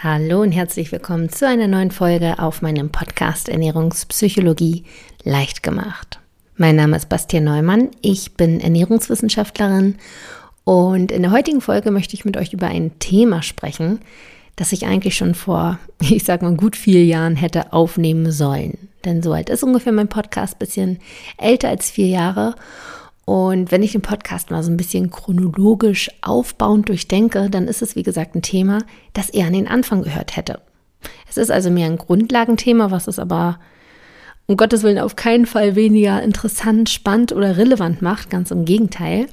Hallo und herzlich willkommen zu einer neuen Folge auf meinem Podcast Ernährungspsychologie leicht gemacht. Mein Name ist Bastian Neumann, ich bin Ernährungswissenschaftlerin und in der heutigen Folge möchte ich mit euch über ein Thema sprechen, das ich eigentlich schon vor, ich sag mal, gut vier Jahren hätte aufnehmen sollen. Denn so alt ist ungefähr mein Podcast, bisschen älter als vier Jahre. Und wenn ich den Podcast mal so ein bisschen chronologisch aufbauend durchdenke, dann ist es, wie gesagt, ein Thema, das eher an den Anfang gehört hätte. Es ist also mehr ein Grundlagenthema, was es aber um Gottes Willen auf keinen Fall weniger interessant, spannend oder relevant macht, ganz im Gegenteil.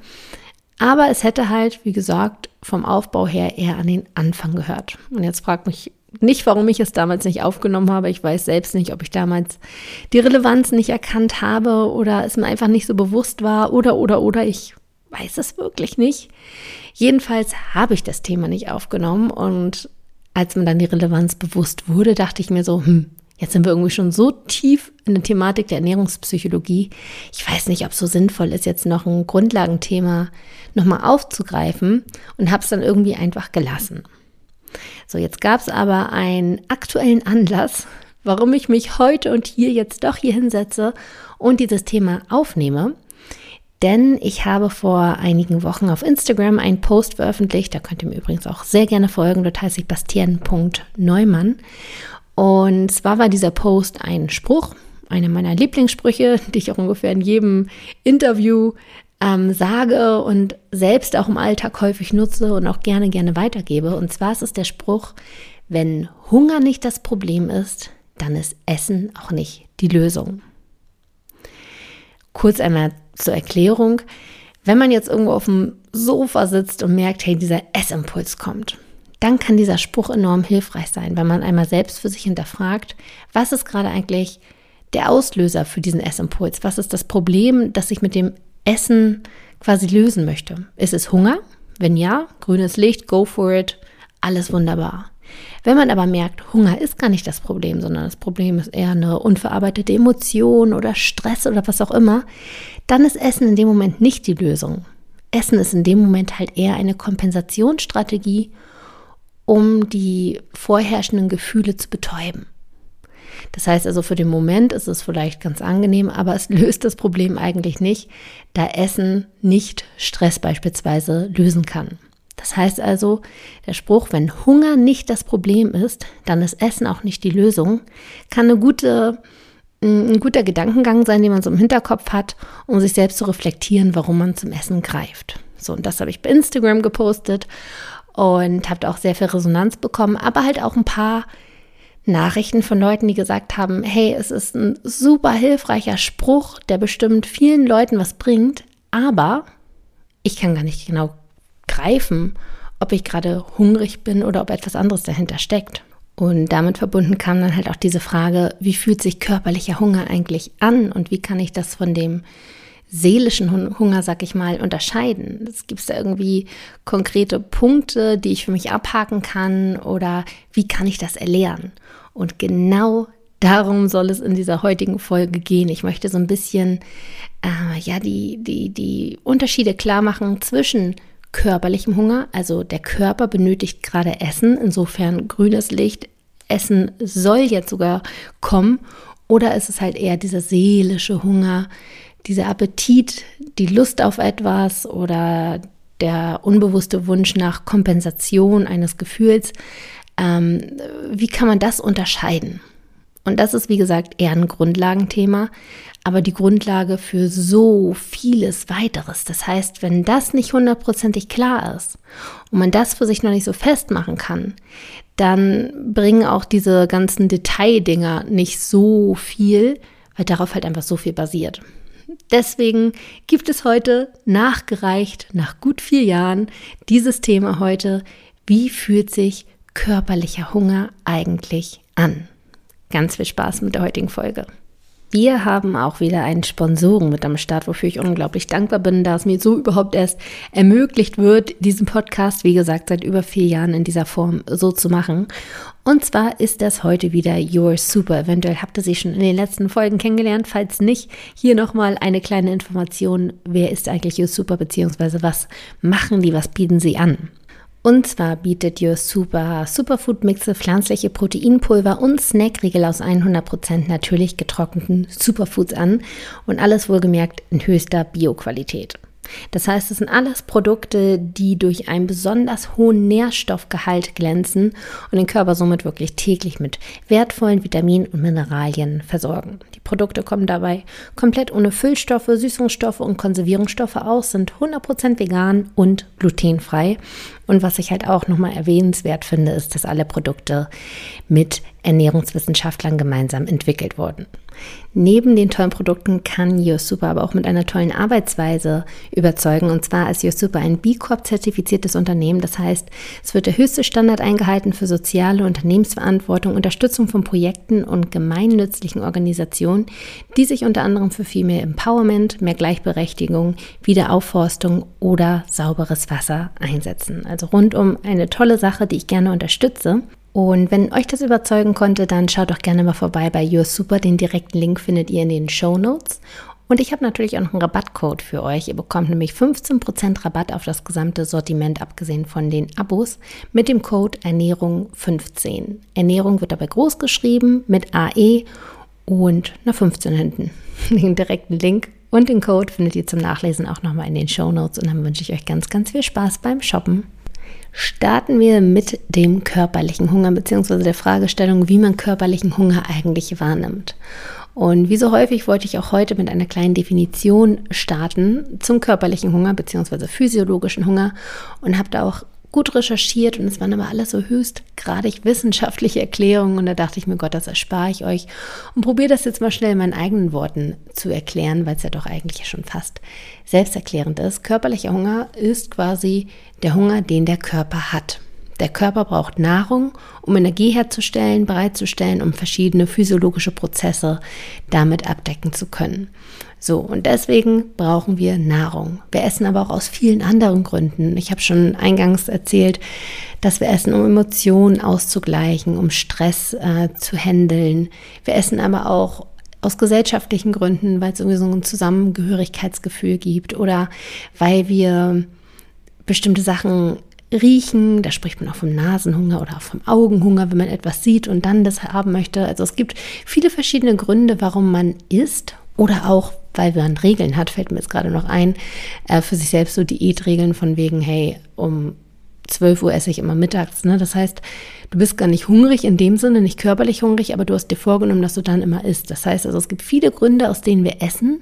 Aber es hätte halt, wie gesagt, vom Aufbau her eher an den Anfang gehört. Und jetzt fragt mich nicht, warum ich es damals nicht aufgenommen habe. Ich weiß selbst nicht, ob ich damals die Relevanz nicht erkannt habe oder es mir einfach nicht so bewusst war oder, oder, oder. Ich weiß es wirklich nicht. Jedenfalls habe ich das Thema nicht aufgenommen und als mir dann die Relevanz bewusst wurde, dachte ich mir so, hm, jetzt sind wir irgendwie schon so tief in der Thematik der Ernährungspsychologie. Ich weiß nicht, ob es so sinnvoll ist, jetzt noch ein Grundlagenthema nochmal aufzugreifen und habe es dann irgendwie einfach gelassen. So, jetzt gab es aber einen aktuellen Anlass, warum ich mich heute und hier jetzt doch hier hinsetze und dieses Thema aufnehme. Denn ich habe vor einigen Wochen auf Instagram einen Post veröffentlicht, da könnt ihr mir übrigens auch sehr gerne folgen, dort heißt ich bastian.neumann. Und zwar war dieser Post ein Spruch, einer meiner Lieblingssprüche, die ich auch ungefähr in jedem Interview ähm, sage und selbst auch im Alltag häufig nutze und auch gerne, gerne weitergebe. Und zwar ist es der Spruch, wenn Hunger nicht das Problem ist, dann ist Essen auch nicht die Lösung. Kurz einmal zur Erklärung. Wenn man jetzt irgendwo auf dem Sofa sitzt und merkt, hey, dieser Essimpuls kommt, dann kann dieser Spruch enorm hilfreich sein, wenn man einmal selbst für sich hinterfragt, was ist gerade eigentlich der Auslöser für diesen Essimpuls? Was ist das Problem, das ich mit dem Essen quasi lösen möchte. Ist es Hunger? Wenn ja, grünes Licht, go for it, alles wunderbar. Wenn man aber merkt, Hunger ist gar nicht das Problem, sondern das Problem ist eher eine unverarbeitete Emotion oder Stress oder was auch immer, dann ist Essen in dem Moment nicht die Lösung. Essen ist in dem Moment halt eher eine Kompensationsstrategie, um die vorherrschenden Gefühle zu betäuben. Das heißt also, für den Moment ist es vielleicht ganz angenehm, aber es löst das Problem eigentlich nicht, da Essen nicht Stress beispielsweise lösen kann. Das heißt also, der Spruch, wenn Hunger nicht das Problem ist, dann ist Essen auch nicht die Lösung, kann eine gute, ein guter Gedankengang sein, den man so im Hinterkopf hat, um sich selbst zu reflektieren, warum man zum Essen greift. So, und das habe ich bei Instagram gepostet und habe auch sehr viel Resonanz bekommen, aber halt auch ein paar Nachrichten von Leuten, die gesagt haben, hey, es ist ein super hilfreicher Spruch, der bestimmt vielen Leuten was bringt, aber ich kann gar nicht genau greifen, ob ich gerade hungrig bin oder ob etwas anderes dahinter steckt. Und damit verbunden kam dann halt auch diese Frage, wie fühlt sich körperlicher Hunger eigentlich an und wie kann ich das von dem seelischen Hunger, sag ich mal, unterscheiden? Gibt es da irgendwie konkrete Punkte, die ich für mich abhaken kann oder wie kann ich das erlernen? Und genau darum soll es in dieser heutigen Folge gehen. Ich möchte so ein bisschen äh, ja die, die, die Unterschiede klar machen zwischen körperlichem Hunger, also der Körper benötigt gerade Essen, insofern grünes Licht, Essen soll jetzt sogar kommen, oder ist es halt eher dieser seelische Hunger, dieser Appetit, die Lust auf etwas oder der unbewusste Wunsch nach Kompensation eines Gefühls, ähm, wie kann man das unterscheiden? Und das ist, wie gesagt, eher ein Grundlagenthema, aber die Grundlage für so vieles weiteres. Das heißt, wenn das nicht hundertprozentig klar ist und man das für sich noch nicht so festmachen kann, dann bringen auch diese ganzen Detaildinger nicht so viel, weil darauf halt einfach so viel basiert. Deswegen gibt es heute nachgereicht, nach gut vier Jahren, dieses Thema heute. Wie fühlt sich körperlicher Hunger eigentlich an? Ganz viel Spaß mit der heutigen Folge. Wir haben auch wieder einen Sponsoren mit am Start, wofür ich unglaublich dankbar bin, da es mir so überhaupt erst ermöglicht wird, diesen Podcast, wie gesagt, seit über vier Jahren in dieser Form so zu machen. Und zwar ist das heute wieder Your Super. Eventuell habt ihr sie schon in den letzten Folgen kennengelernt. Falls nicht, hier nochmal eine kleine Information. Wer ist eigentlich Your Super, beziehungsweise was machen die, was bieten sie an? Und zwar bietet Your Super Superfood Mixe pflanzliche Proteinpulver und Snackriegel aus 100% natürlich getrockneten Superfoods an und alles wohlgemerkt in höchster Bioqualität. Das heißt, es sind alles Produkte, die durch einen besonders hohen Nährstoffgehalt glänzen und den Körper somit wirklich täglich mit wertvollen Vitaminen und Mineralien versorgen. Die Produkte kommen dabei komplett ohne Füllstoffe, Süßungsstoffe und Konservierungsstoffe aus, sind 100% vegan und glutenfrei. Und was ich halt auch nochmal erwähnenswert finde, ist, dass alle Produkte mit Ernährungswissenschaftlern gemeinsam entwickelt wurden. Neben den tollen Produkten kann YoSuper aber auch mit einer tollen Arbeitsweise überzeugen. Und zwar ist YoSuper ein B Corp zertifiziertes Unternehmen. Das heißt, es wird der höchste Standard eingehalten für soziale Unternehmensverantwortung, Unterstützung von Projekten und gemeinnützlichen Organisationen, die sich unter anderem für viel mehr Empowerment, mehr Gleichberechtigung, Wiederaufforstung oder sauberes Wasser einsetzen. Also rundum eine tolle Sache, die ich gerne unterstütze. Und wenn euch das überzeugen konnte, dann schaut doch gerne mal vorbei bei Your Super. Den direkten Link findet ihr in den Show Notes. Und ich habe natürlich auch noch einen Rabattcode für euch. Ihr bekommt nämlich 15% Rabatt auf das gesamte Sortiment, abgesehen von den Abos, mit dem Code Ernährung15. Ernährung wird dabei groß geschrieben mit AE und einer 15 hinten. Den direkten Link und den Code findet ihr zum Nachlesen auch nochmal in den Show Notes. Und dann wünsche ich euch ganz, ganz viel Spaß beim Shoppen starten wir mit dem körperlichen Hunger bzw. der Fragestellung, wie man körperlichen Hunger eigentlich wahrnimmt. Und wie so häufig wollte ich auch heute mit einer kleinen Definition starten zum körperlichen Hunger bzw. physiologischen Hunger und habe da auch gut recherchiert und es waren aber alles so höchstgradig wissenschaftliche Erklärungen und da dachte ich mir, Gott, das erspare ich euch und probiere das jetzt mal schnell in meinen eigenen Worten zu erklären, weil es ja doch eigentlich schon fast selbsterklärend ist. Körperlicher Hunger ist quasi der Hunger, den der Körper hat. Der Körper braucht Nahrung, um Energie herzustellen, bereitzustellen, um verschiedene physiologische Prozesse damit abdecken zu können. So, und deswegen brauchen wir Nahrung. Wir essen aber auch aus vielen anderen Gründen. Ich habe schon eingangs erzählt, dass wir essen, um Emotionen auszugleichen, um Stress äh, zu handeln. Wir essen aber auch aus gesellschaftlichen Gründen, weil es irgendwie so ein Zusammengehörigkeitsgefühl gibt oder weil wir bestimmte Sachen riechen, da spricht man auch vom Nasenhunger oder auch vom Augenhunger, wenn man etwas sieht und dann das haben möchte. Also es gibt viele verschiedene Gründe, warum man isst oder auch, weil man Regeln hat, fällt mir jetzt gerade noch ein, äh, für sich selbst so Diätregeln von wegen, hey, um 12 Uhr esse ich immer mittags. Ne? Das heißt, du bist gar nicht hungrig in dem Sinne, nicht körperlich hungrig, aber du hast dir vorgenommen, dass du dann immer isst. Das heißt also, es gibt viele Gründe, aus denen wir essen.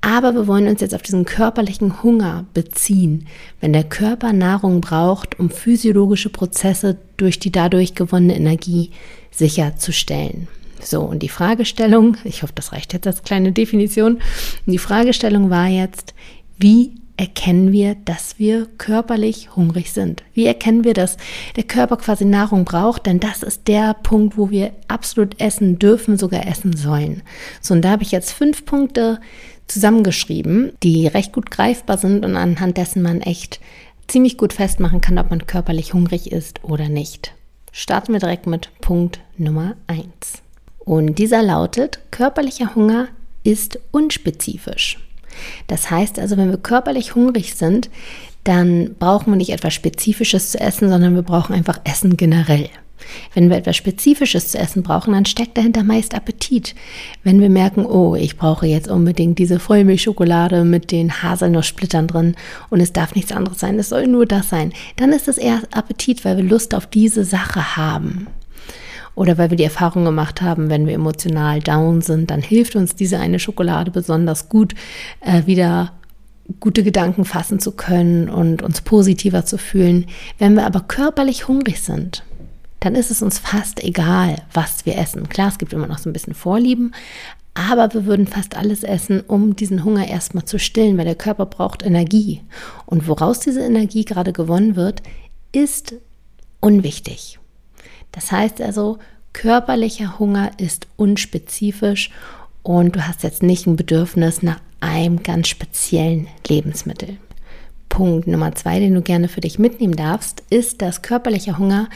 Aber wir wollen uns jetzt auf diesen körperlichen Hunger beziehen, wenn der Körper Nahrung braucht, um physiologische Prozesse durch die dadurch gewonnene Energie sicherzustellen. So, und die Fragestellung, ich hoffe, das reicht jetzt als kleine Definition, die Fragestellung war jetzt, wie erkennen wir, dass wir körperlich hungrig sind? Wie erkennen wir, dass der Körper quasi Nahrung braucht? Denn das ist der Punkt, wo wir absolut essen dürfen, sogar essen sollen. So, und da habe ich jetzt fünf Punkte zusammengeschrieben, die recht gut greifbar sind und anhand dessen man echt ziemlich gut festmachen kann, ob man körperlich hungrig ist oder nicht. Starten wir direkt mit Punkt Nummer 1. Und dieser lautet, körperlicher Hunger ist unspezifisch. Das heißt also, wenn wir körperlich hungrig sind, dann brauchen wir nicht etwas Spezifisches zu essen, sondern wir brauchen einfach Essen generell. Wenn wir etwas Spezifisches zu essen brauchen, dann steckt dahinter meist Appetit. Wenn wir merken, oh, ich brauche jetzt unbedingt diese Vollmilchschokolade mit den Haselnusssplittern drin und es darf nichts anderes sein, es soll nur das sein, dann ist es eher Appetit, weil wir Lust auf diese Sache haben. Oder weil wir die Erfahrung gemacht haben, wenn wir emotional down sind, dann hilft uns diese eine Schokolade besonders gut, äh, wieder gute Gedanken fassen zu können und uns positiver zu fühlen. Wenn wir aber körperlich hungrig sind, dann ist es uns fast egal, was wir essen. Klar, es gibt immer noch so ein bisschen Vorlieben, aber wir würden fast alles essen, um diesen Hunger erstmal zu stillen, weil der Körper braucht Energie. Und woraus diese Energie gerade gewonnen wird, ist unwichtig. Das heißt also, körperlicher Hunger ist unspezifisch und du hast jetzt nicht ein Bedürfnis nach einem ganz speziellen Lebensmittel. Punkt Nummer zwei, den du gerne für dich mitnehmen darfst, ist, dass körperlicher Hunger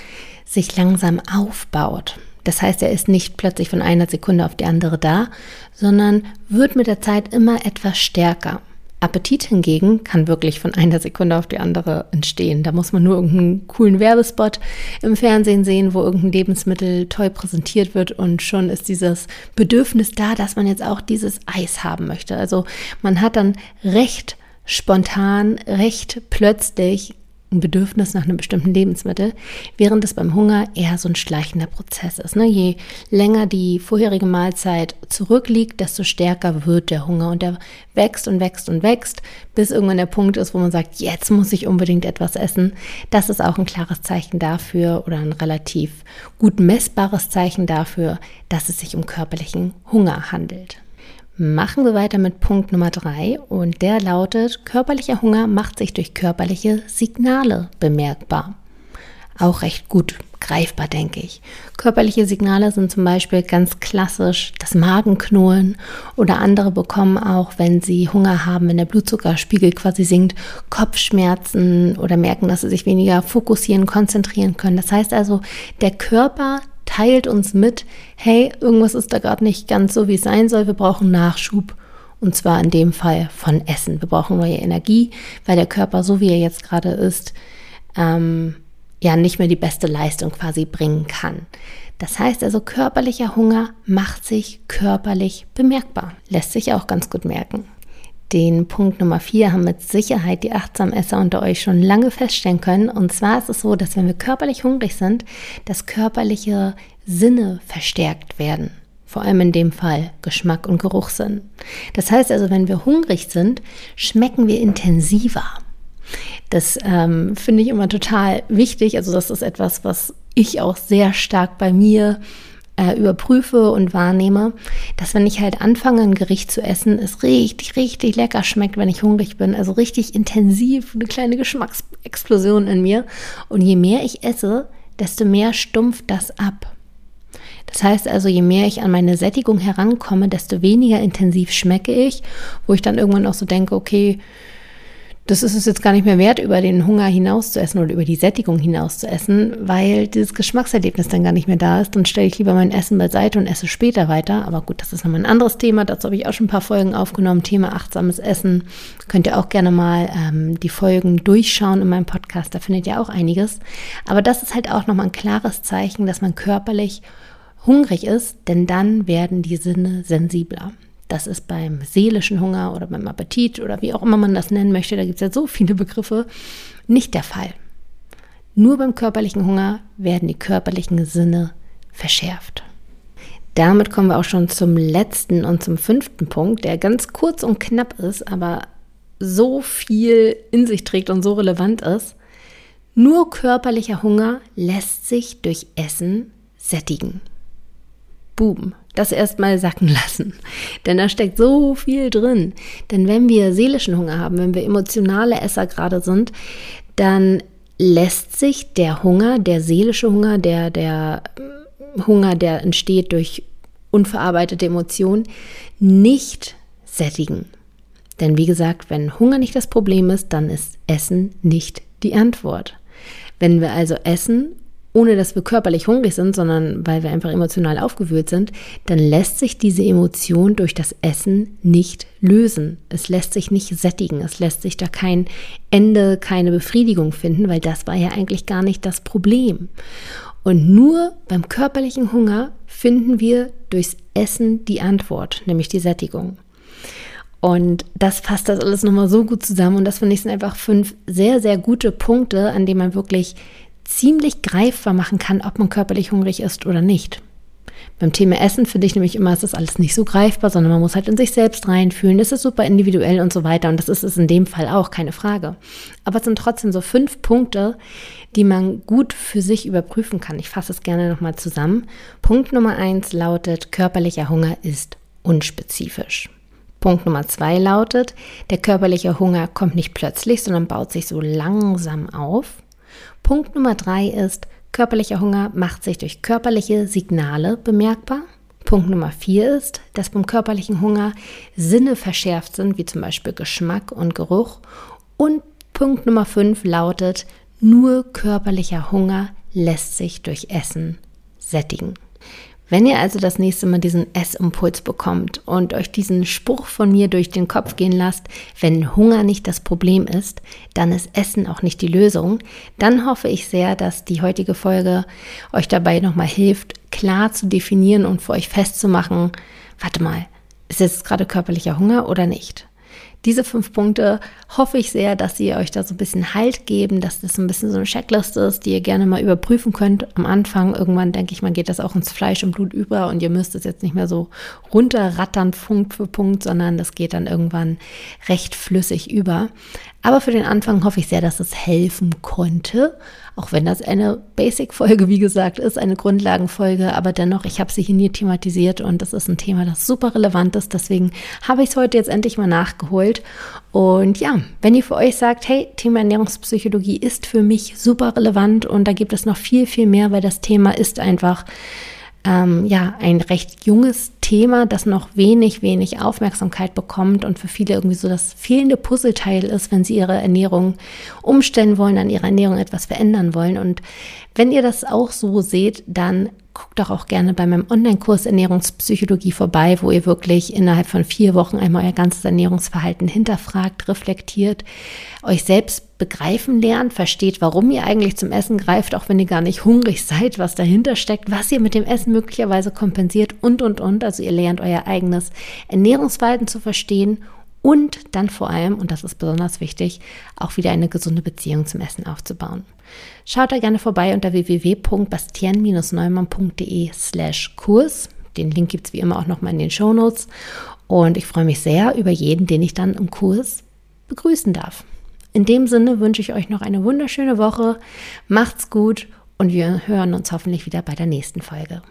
sich langsam aufbaut. Das heißt, er ist nicht plötzlich von einer Sekunde auf die andere da, sondern wird mit der Zeit immer etwas stärker. Appetit hingegen kann wirklich von einer Sekunde auf die andere entstehen. Da muss man nur irgendeinen coolen Werbespot im Fernsehen sehen, wo irgendein Lebensmittel toll präsentiert wird und schon ist dieses Bedürfnis da, dass man jetzt auch dieses Eis haben möchte. Also man hat dann recht spontan, recht plötzlich ein Bedürfnis nach einem bestimmten Lebensmittel, während es beim Hunger eher so ein schleichender Prozess ist. Ne? Je länger die vorherige Mahlzeit zurückliegt, desto stärker wird der Hunger und der wächst und wächst und wächst, bis irgendwann der Punkt ist, wo man sagt, jetzt muss ich unbedingt etwas essen. Das ist auch ein klares Zeichen dafür oder ein relativ gut messbares Zeichen dafür, dass es sich um körperlichen Hunger handelt. Machen wir weiter mit Punkt Nummer drei und der lautet, körperlicher Hunger macht sich durch körperliche Signale bemerkbar. Auch recht gut greifbar, denke ich. Körperliche Signale sind zum Beispiel ganz klassisch das Magenknurren oder andere bekommen auch, wenn sie Hunger haben, wenn der Blutzuckerspiegel quasi sinkt, Kopfschmerzen oder merken, dass sie sich weniger fokussieren, konzentrieren können. Das heißt also, der Körper teilt uns mit, hey, irgendwas ist da gerade nicht ganz so, wie es sein soll, wir brauchen Nachschub. Und zwar in dem Fall von Essen. Wir brauchen neue Energie, weil der Körper, so wie er jetzt gerade ist, ähm, ja nicht mehr die beste Leistung quasi bringen kann. Das heißt also, körperlicher Hunger macht sich körperlich bemerkbar. Lässt sich auch ganz gut merken. Den Punkt Nummer vier haben mit Sicherheit die Achtsamesser unter euch schon lange feststellen können. Und zwar ist es so, dass wenn wir körperlich hungrig sind, dass körperliche Sinne verstärkt werden. Vor allem in dem Fall Geschmack und Geruchssinn. Das heißt also, wenn wir hungrig sind, schmecken wir intensiver. Das ähm, finde ich immer total wichtig. Also das ist etwas, was ich auch sehr stark bei mir äh, überprüfe und wahrnehme, dass wenn ich halt anfange, ein Gericht zu essen, es richtig, richtig lecker schmeckt, wenn ich hungrig bin. Also richtig intensiv, eine kleine Geschmacksexplosion in mir. Und je mehr ich esse, desto mehr stumpft das ab. Das heißt also, je mehr ich an meine Sättigung herankomme, desto weniger intensiv schmecke ich, wo ich dann irgendwann auch so denke, okay, das ist es jetzt gar nicht mehr wert, über den Hunger hinaus zu essen oder über die Sättigung hinaus zu essen, weil dieses Geschmackserlebnis dann gar nicht mehr da ist. Dann stelle ich lieber mein Essen beiseite und esse später weiter. Aber gut, das ist nochmal ein anderes Thema. Dazu habe ich auch schon ein paar Folgen aufgenommen. Thema achtsames Essen. Könnt ihr auch gerne mal ähm, die Folgen durchschauen in meinem Podcast. Da findet ihr auch einiges. Aber das ist halt auch nochmal ein klares Zeichen, dass man körperlich hungrig ist, denn dann werden die Sinne sensibler. Das ist beim seelischen Hunger oder beim Appetit oder wie auch immer man das nennen möchte, da gibt es ja so viele Begriffe, nicht der Fall. Nur beim körperlichen Hunger werden die körperlichen Sinne verschärft. Damit kommen wir auch schon zum letzten und zum fünften Punkt, der ganz kurz und knapp ist, aber so viel in sich trägt und so relevant ist. Nur körperlicher Hunger lässt sich durch Essen sättigen. Boom, das erstmal sacken lassen. Denn da steckt so viel drin. Denn wenn wir seelischen Hunger haben, wenn wir emotionale Esser gerade sind, dann lässt sich der Hunger, der seelische Hunger, der, der Hunger, der entsteht durch unverarbeitete Emotionen, nicht sättigen. Denn wie gesagt, wenn Hunger nicht das Problem ist, dann ist Essen nicht die Antwort. Wenn wir also essen ohne dass wir körperlich hungrig sind, sondern weil wir einfach emotional aufgewühlt sind, dann lässt sich diese Emotion durch das Essen nicht lösen. Es lässt sich nicht sättigen. Es lässt sich da kein Ende, keine Befriedigung finden, weil das war ja eigentlich gar nicht das Problem. Und nur beim körperlichen Hunger finden wir durchs Essen die Antwort, nämlich die Sättigung. Und das fasst das alles nochmal so gut zusammen. Und das finde ich sind einfach fünf sehr, sehr gute Punkte, an denen man wirklich ziemlich greifbar machen kann, ob man körperlich hungrig ist oder nicht. Beim Thema Essen finde ich nämlich immer, ist das alles nicht so greifbar, sondern man muss halt in sich selbst reinfühlen. Das ist super individuell und so weiter. Und das ist es in dem Fall auch, keine Frage. Aber es sind trotzdem so fünf Punkte, die man gut für sich überprüfen kann. Ich fasse es gerne nochmal zusammen. Punkt Nummer eins lautet, körperlicher Hunger ist unspezifisch. Punkt Nummer zwei lautet, der körperliche Hunger kommt nicht plötzlich, sondern baut sich so langsam auf. Punkt Nummer drei ist, körperlicher Hunger macht sich durch körperliche Signale bemerkbar. Punkt Nummer vier ist, dass beim körperlichen Hunger Sinne verschärft sind, wie zum Beispiel Geschmack und Geruch. Und Punkt Nummer fünf lautet, nur körperlicher Hunger lässt sich durch Essen sättigen. Wenn ihr also das nächste Mal diesen Essimpuls bekommt und euch diesen Spruch von mir durch den Kopf gehen lasst, wenn Hunger nicht das Problem ist, dann ist Essen auch nicht die Lösung, dann hoffe ich sehr, dass die heutige Folge euch dabei nochmal hilft, klar zu definieren und für euch festzumachen, warte mal, ist jetzt gerade körperlicher Hunger oder nicht? Diese fünf Punkte hoffe ich sehr, dass sie euch da so ein bisschen Halt geben, dass das so ein bisschen so eine Checkliste ist, die ihr gerne mal überprüfen könnt. Am Anfang, irgendwann denke ich mal, geht das auch ins Fleisch und Blut über und ihr müsst es jetzt nicht mehr so runterrattern, Punkt für Punkt, sondern das geht dann irgendwann recht flüssig über. Aber für den Anfang hoffe ich sehr, dass es helfen konnte. Auch wenn das eine Basic-Folge, wie gesagt, ist, eine Grundlagenfolge. Aber dennoch, ich habe sie hier nie thematisiert und das ist ein Thema, das super relevant ist. Deswegen habe ich es heute jetzt endlich mal nachgeholt. Und ja, wenn ihr für euch sagt, hey, Thema Ernährungspsychologie ist für mich super relevant und da gibt es noch viel, viel mehr, weil das Thema ist einfach ähm, ja ein recht junges Thema, das noch wenig, wenig Aufmerksamkeit bekommt und für viele irgendwie so das fehlende Puzzleteil ist, wenn sie ihre Ernährung umstellen wollen, an ihrer Ernährung etwas verändern wollen. Und wenn ihr das auch so seht, dann guckt doch auch gerne bei meinem Online-Kurs Ernährungspsychologie vorbei, wo ihr wirklich innerhalb von vier Wochen einmal euer ganzes Ernährungsverhalten hinterfragt, reflektiert, euch selbst begreifen lernt, versteht, warum ihr eigentlich zum Essen greift, auch wenn ihr gar nicht hungrig seid, was dahinter steckt, was ihr mit dem Essen möglicherweise kompensiert und, und, und. Also ihr lernt euer eigenes Ernährungsverhalten zu verstehen und dann vor allem, und das ist besonders wichtig, auch wieder eine gesunde Beziehung zum Essen aufzubauen. Schaut da gerne vorbei unter www.bastian-neumann.de slash Kurs. Den Link gibt es wie immer auch nochmal in den Show Notes. Und ich freue mich sehr über jeden, den ich dann im Kurs begrüßen darf. In dem Sinne wünsche ich euch noch eine wunderschöne Woche. Macht's gut und wir hören uns hoffentlich wieder bei der nächsten Folge.